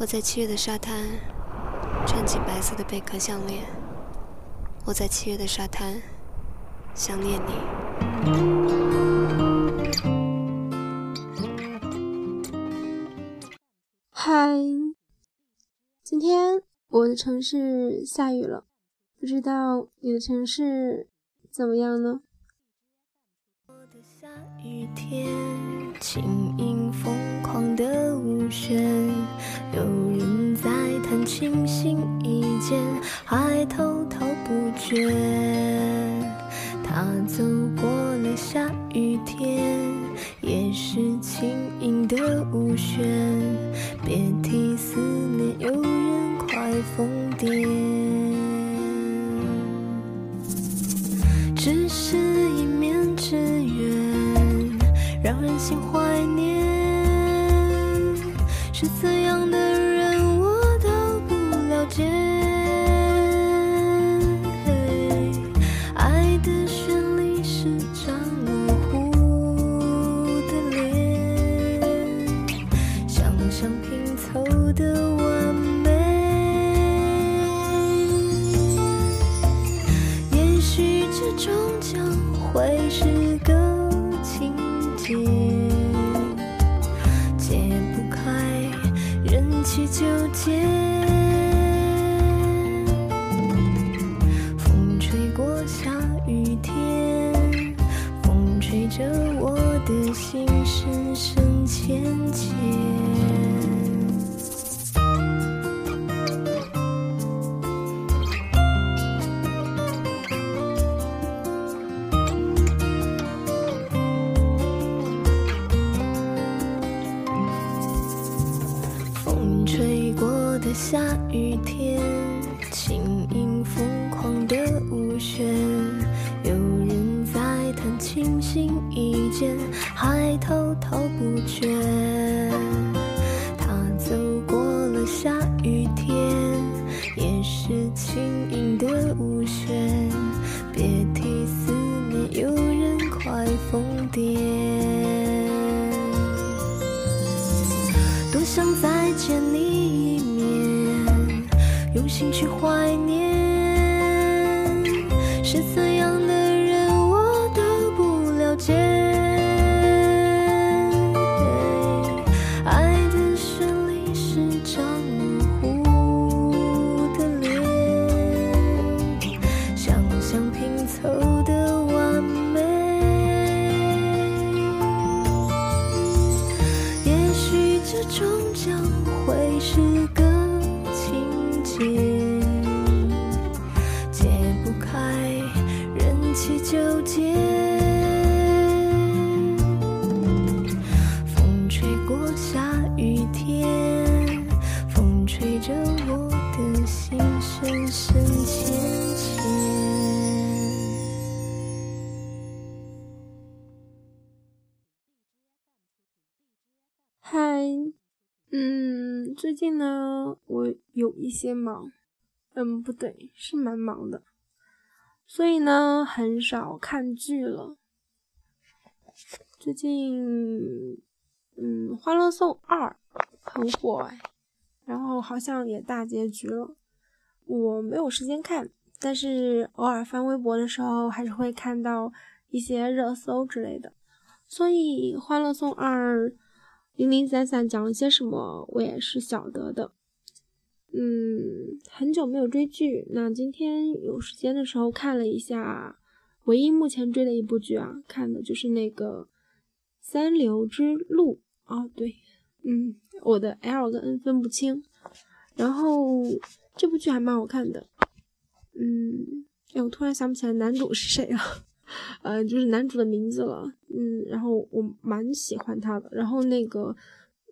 我在七月的沙滩，穿起白色的贝壳项链。我在七月的沙滩，想念你。嗨，今天我的城市下雨了，不知道你的城市怎么样呢？雨天，轻盈疯狂的舞旋，有人在谈情心意间，还滔滔不绝。他走过了下雨天，也是轻盈的舞旋，别提思念，有是怎样的人我都不了解。爱的旋律是张模糊的脸，想象拼凑的下雨天，轻音疯狂的舞旋，有人在弹琴心一间，还滔滔不绝。是怎近呢，我有一些忙，嗯，不对，是蛮忙的，所以呢，很少看剧了。最近，嗯，《欢乐颂二》很火哎，然后好像也大结局了。我没有时间看，但是偶尔翻微博的时候，还是会看到一些热搜之类的。所以，《欢乐颂二》。零零散散讲了些什么，我也是晓得的。嗯，很久没有追剧，那今天有时间的时候看了一下，唯一目前追的一部剧啊，看的就是那个《三流之路》啊。对，嗯，我的 L 跟 N 分不清。然后这部剧还蛮好看的。嗯，哎，我突然想不起来男主是谁了。呃，就是男主的名字了，嗯，然后我蛮喜欢他的，然后那个，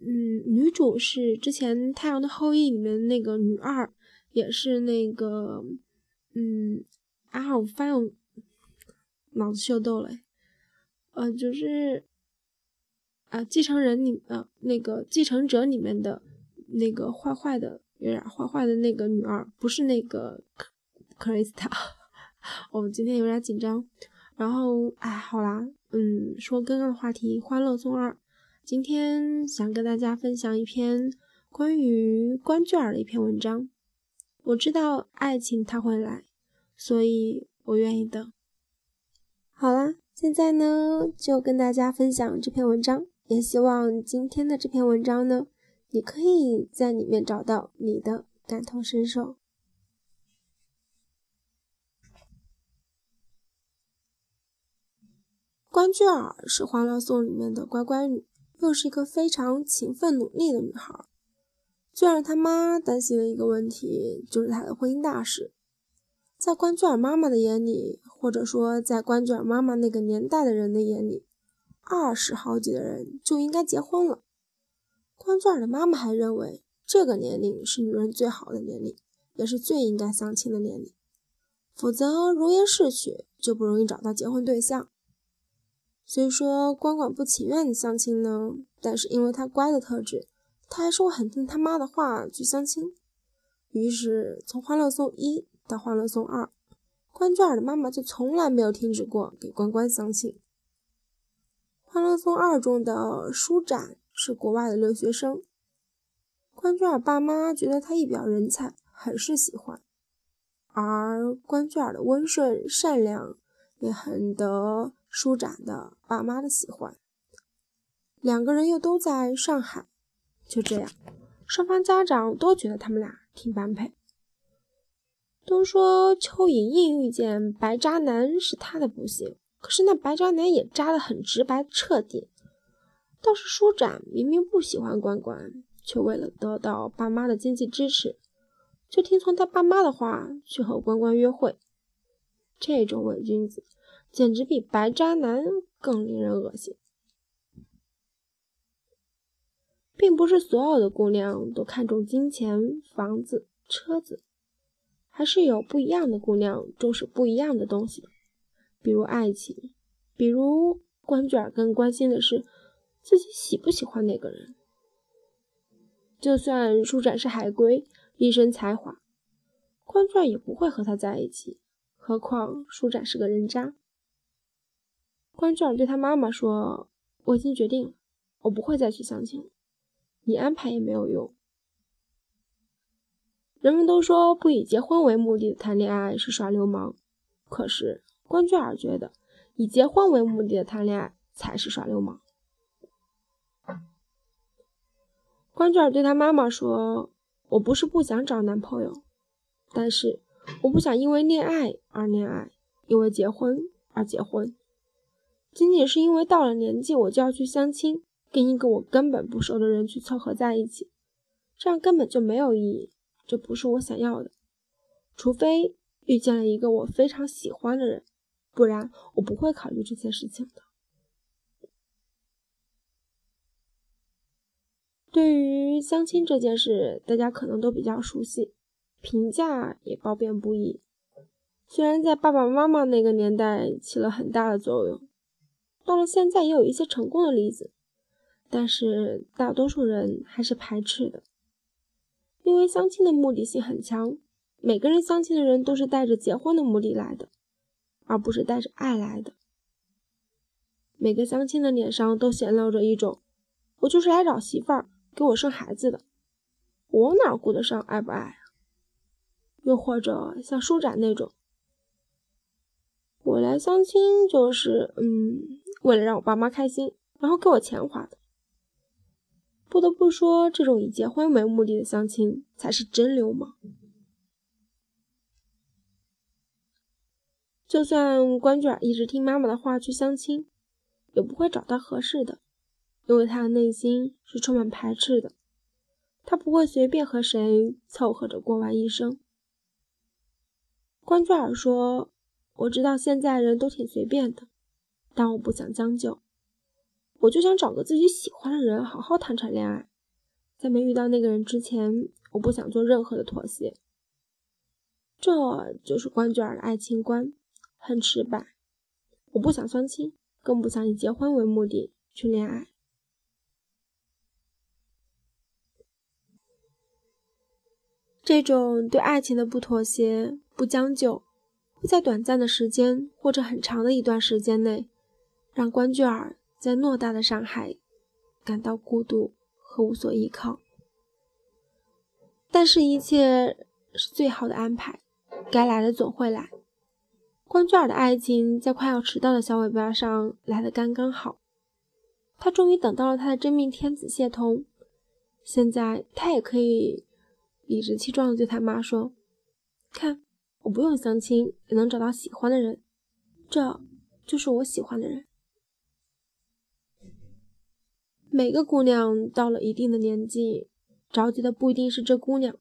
嗯，女主是之前《太阳的后裔》里面那个女二，也是那个，嗯，啊，我发现我脑子秀逗了，呃，就是啊，继承人里，呃，那个继承者里面的那个坏坏的，有点坏坏的那个女二，不是那个克瑞斯塔，我今天有点紧张。然后，哎，好啦，嗯，说刚刚的话题，《欢乐颂二》，今天想跟大家分享一篇关于关雎尔的一篇文章。我知道爱情它会来，所以我愿意等。好啦，现在呢就跟大家分享这篇文章，也希望今天的这篇文章呢，你可以在里面找到你的感同身受。关雎尔是《欢乐颂》里面的乖乖女，又是一个非常勤奋努力的女孩。最让她妈担心的一个问题就是她的婚姻大事。在关雎尔妈妈的眼里，或者说在关雎尔妈妈那个年代的人的眼里，二十好几的人就应该结婚了。关雎尔的妈妈还认为，这个年龄是女人最好的年龄，也是最应该相亲的年龄，否则容颜逝去，就不容易找到结婚对象。虽说关关不情愿相亲呢，但是因为他乖的特质，他还是会很听他妈的话去相亲。于是从《欢乐颂》一到《欢乐颂》二，关雎尔的妈妈就从来没有停止过给关关相亲。《欢乐颂》二中的舒展是国外的留学生，关雎尔爸妈觉得他一表人才，很是喜欢，而关雎尔的温顺善良也很得。舒展的爸妈的喜欢，两个人又都在上海，就这样，双方家长都觉得他们俩挺般配。都说邱莹莹遇见白渣男是她的不幸，可是那白渣男也渣得很直白彻底。倒是舒展明明不喜欢关关，却为了得到爸妈的经济支持，就听从他爸妈的话去和关关约会。这种伪君子。简直比白渣男更令人恶心，并不是所有的姑娘都看重金钱、房子、车子，还是有不一样的姑娘重视不一样的东西，比如爱情，比如关卷更关心的是自己喜不喜欢那个人。就算舒展是海归，一身才华，关卷也不会和他在一起，何况舒展是个人渣。关雎尔对他妈妈说：“我已经决定了，我不会再去相亲了，你安排也没有用。”人们都说不以结婚为目的的谈恋爱是耍流氓，可是关雎尔觉得以结婚为目的的谈恋爱才是耍流氓。关雎尔对他妈妈说：“我不是不想找男朋友，但是我不想因为恋爱而恋爱，因为结婚而结婚。”仅仅是因为到了年纪我就要去相亲，跟一个我根本不熟的人去凑合在一起，这样根本就没有意义，这不是我想要的。除非遇见了一个我非常喜欢的人，不然我不会考虑这些事情的。对于相亲这件事，大家可能都比较熟悉，评价也褒贬不一。虽然在爸爸妈妈那个年代起了很大的作用。到了现在，也有一些成功的例子，但是大多数人还是排斥的，因为相亲的目的性很强，每个人相亲的人都是带着结婚的目的来的，而不是带着爱来的。每个相亲的脸上都显露着一种“我就是来找媳妇儿，给我生孩子的”，我哪顾得上爱不爱啊？又或者像舒展那种。我来相亲就是，嗯，为了让我爸妈开心，然后给我钱花的。不得不说，这种以结婚为目的的相亲才是真流氓。就算关雎尔一直听妈妈的话去相亲，也不会找到合适的，因为他的内心是充满排斥的。他不会随便和谁凑合着过完一生。关雎尔说。我知道现在人都挺随便的，但我不想将就，我就想找个自己喜欢的人好好谈场恋爱。在没遇到那个人之前，我不想做任何的妥协。这就是关雎尔的爱情观，很直白。我不想相亲，更不想以结婚为目的去恋爱。这种对爱情的不妥协、不将就。会在短暂的时间或者很长的一段时间内，让关雎尔在偌大的上海感到孤独和无所依靠。但是，一切是最好的安排，该来的总会来。关雎尔的爱情在快要迟到的小尾巴上来的刚刚好，他终于等到了他的真命天子谢童。现在他也可以理直气壮地对他妈说：“看，我不用相亲也能找到喜欢的人，这就是我喜欢的人。”每个姑娘到了一定的年纪，着急的不一定是这姑娘，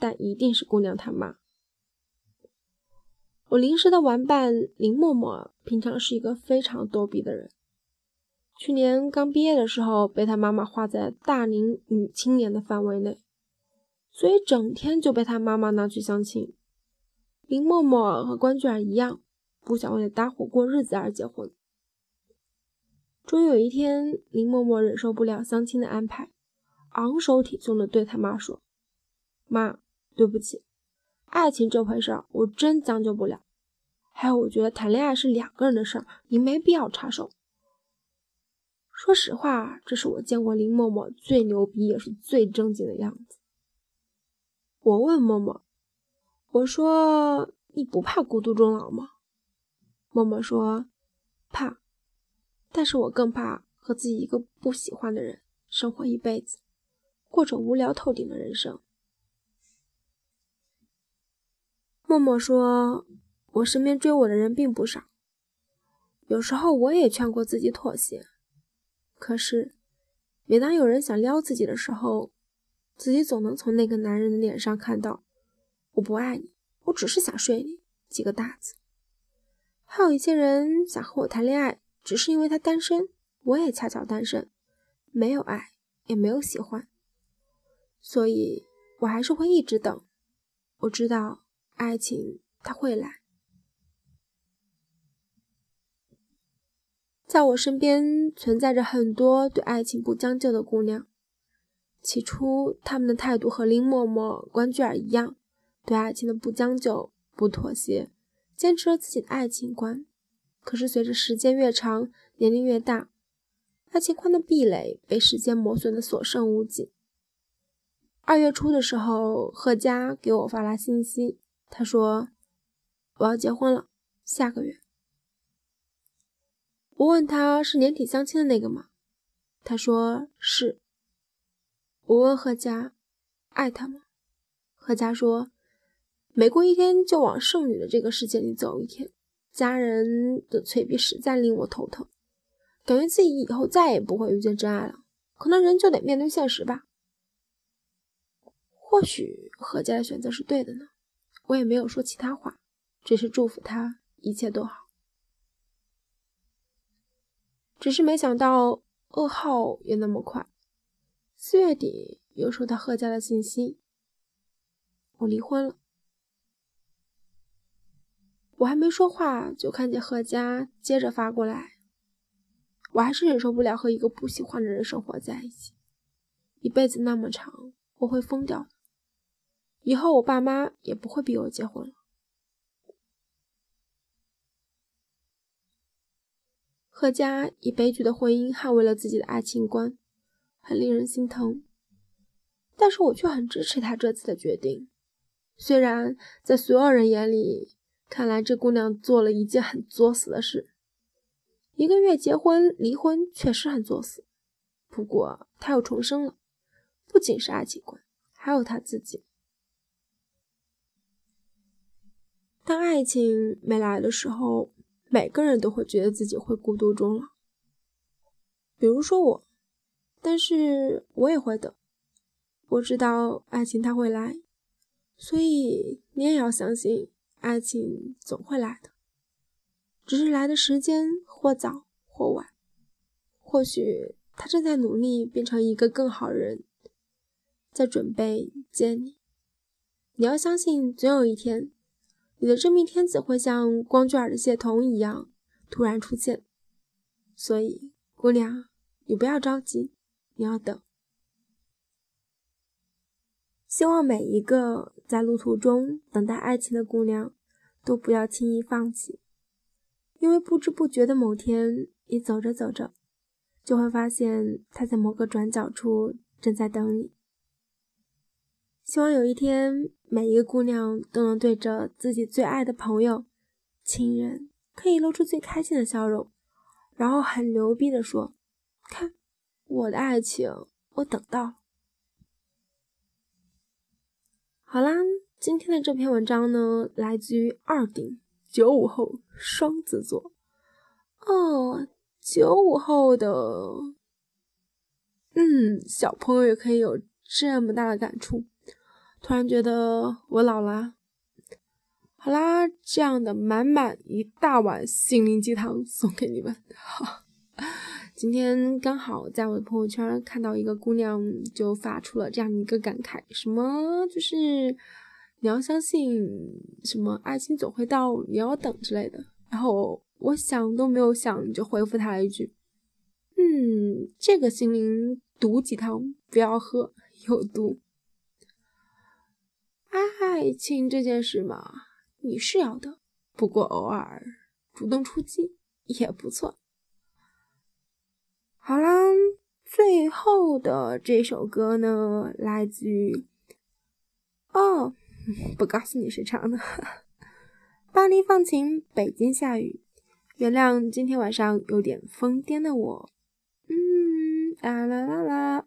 但一定是姑娘她妈。我临时的玩伴林默默，平常是一个非常逗逼的人。去年刚毕业的时候，被他妈妈划在大龄女青年的范围内，所以整天就被他妈妈拿去相亲。林默默和关雎尔一样，不想为了搭伙过日子而结婚。终于有一天，林默默忍受不了相亲的安排，昂首挺胸地对他妈说：“妈，对不起，爱情这回事儿我真将就不了。还有，我觉得谈恋爱是两个人的事儿，您没必要插手。”说实话，这是我见过林默默最牛逼也是最正经的样子。我问默默：“我说你不怕孤独终老吗？”默默说：“怕。”但是我更怕和自己一个不喜欢的人生活一辈子，过着无聊透顶的人生。默默说：“我身边追我的人并不少，有时候我也劝过自己妥协。可是，每当有人想撩自己的时候，自己总能从那个男人的脸上看到‘我不爱你，我只是想睡你’几个大字。还有一些人想和我谈恋爱。”只是因为他单身，我也恰巧单身，没有爱，也没有喜欢，所以我还是会一直等。我知道爱情它会来。在我身边存在着很多对爱情不将就的姑娘，起初她们的态度和林默默、关雎尔一样，对爱情的不将就、不妥协，坚持了自己的爱情观。可是，随着时间越长，年龄越大，爱情观的壁垒被时间磨损的所剩无几。二月初的时候，贺佳给我发来信息，他说：“我要结婚了，下个月。”我问他是年底相亲的那个吗？他说是。我问贺佳：“爱他吗？”贺佳说：“每过一天，就往剩女的这个世界里走一天。”家人的催逼实在令我头疼，感觉自己以后再也不会遇见真爱了。可能人就得面对现实吧。或许何家的选择是对的呢？我也没有说其他话，只是祝福他一切都好。只是没想到噩耗也那么快。四月底又收到贺家的信息，我离婚了。我还没说话，就看见贺佳接着发过来。我还是忍受不了和一个不喜欢的人生活在一起，一辈子那么长，我会疯掉的。以后我爸妈也不会逼我结婚了。贺佳以悲剧的婚姻捍卫了自己的爱情观，很令人心疼。但是我却很支持他这次的决定，虽然在所有人眼里。看来这姑娘做了一件很作死的事，一个月结婚离婚确实很作死。不过她又重生了，不仅是爱情观，还有她自己。当爱情没来的时候，每个人都会觉得自己会孤独终老。比如说我，但是我也会等。我知道爱情它会来，所以你也要相信。爱情总会来的，只是来的时间或早或晚。或许他正在努力变成一个更好人，在准备见你。你要相信，总有一天，你的真命天子会像光圈的谢童一样突然出现。所以，姑娘，你不要着急，你要等。希望每一个在路途中等待爱情的姑娘，都不要轻易放弃，因为不知不觉的某天，你走着走着，就会发现他在某个转角处正在等你。希望有一天，每一个姑娘都能对着自己最爱的朋友、亲人，可以露出最开心的笑容，然后很牛逼的说：“看，我的爱情，我等到。”好啦，今天的这篇文章呢，来自于二顶九五后双子座。哦，九五后的，嗯，小朋友也可以有这么大的感触。突然觉得我老了。好啦，这样的满满一大碗心灵鸡汤送给你们。今天刚好在我的朋友圈看到一个姑娘就发出了这样一个感慨，什么就是你要相信什么爱情总会到，你要等之类的。然后我想都没有想就回复他一句：“嗯，这个心灵毒鸡汤不要喝，有毒。”爱情这件事嘛，你是要的，不过偶尔主动出击也不错。好啦，最后的这首歌呢，来自于哦，不告诉你谁唱的，巴黎放晴，北京下雨，原谅今天晚上有点疯癫的我。嗯，啦啦啦啦，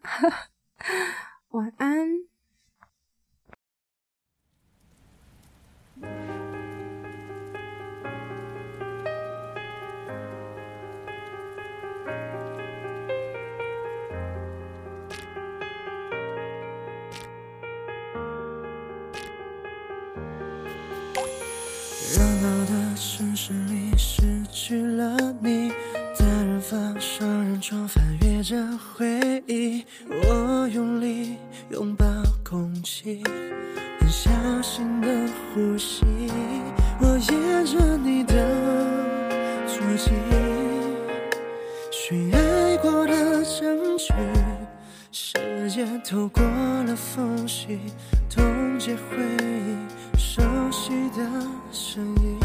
足迹，寻爱过的证据，时间透过了缝隙，冻结回忆。熟悉的声音，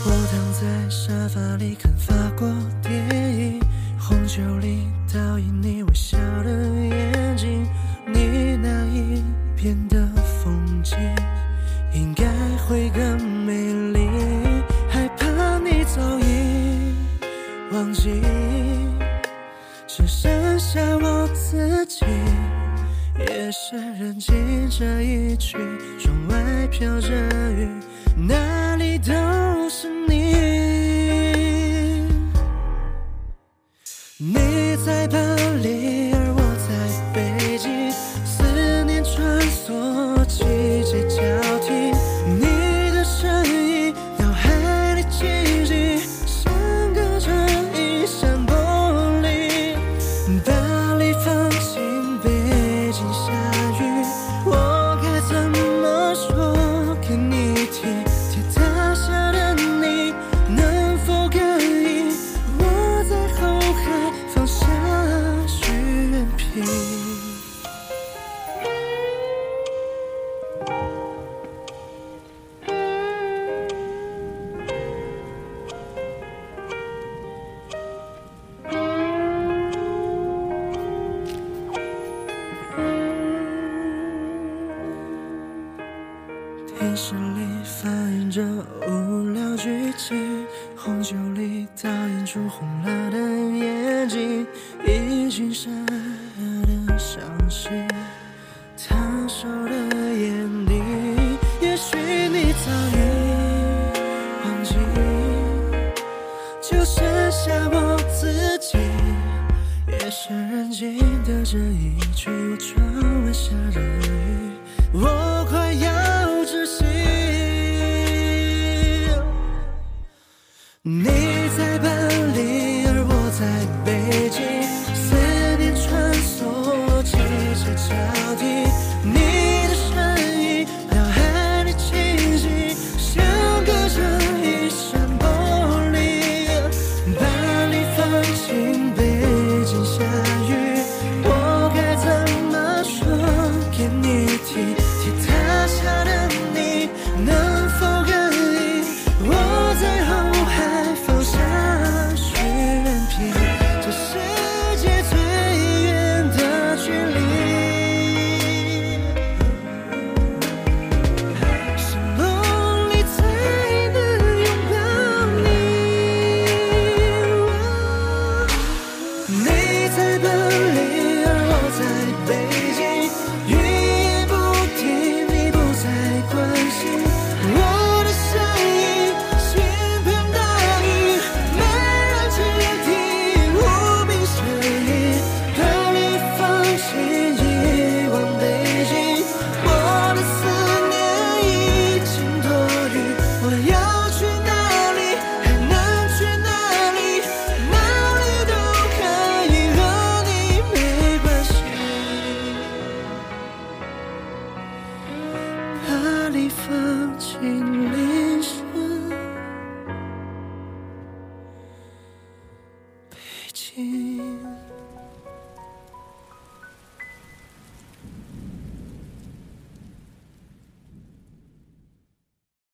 我躺在沙发里看法国电影，红酒里倒映你微笑的眼睛，你那一边的风景应该会更美忘记，只剩下我自己。夜深人静这一曲，窗外飘着雨，那记，就剩下我自己。夜深人静的这一区，窗外下着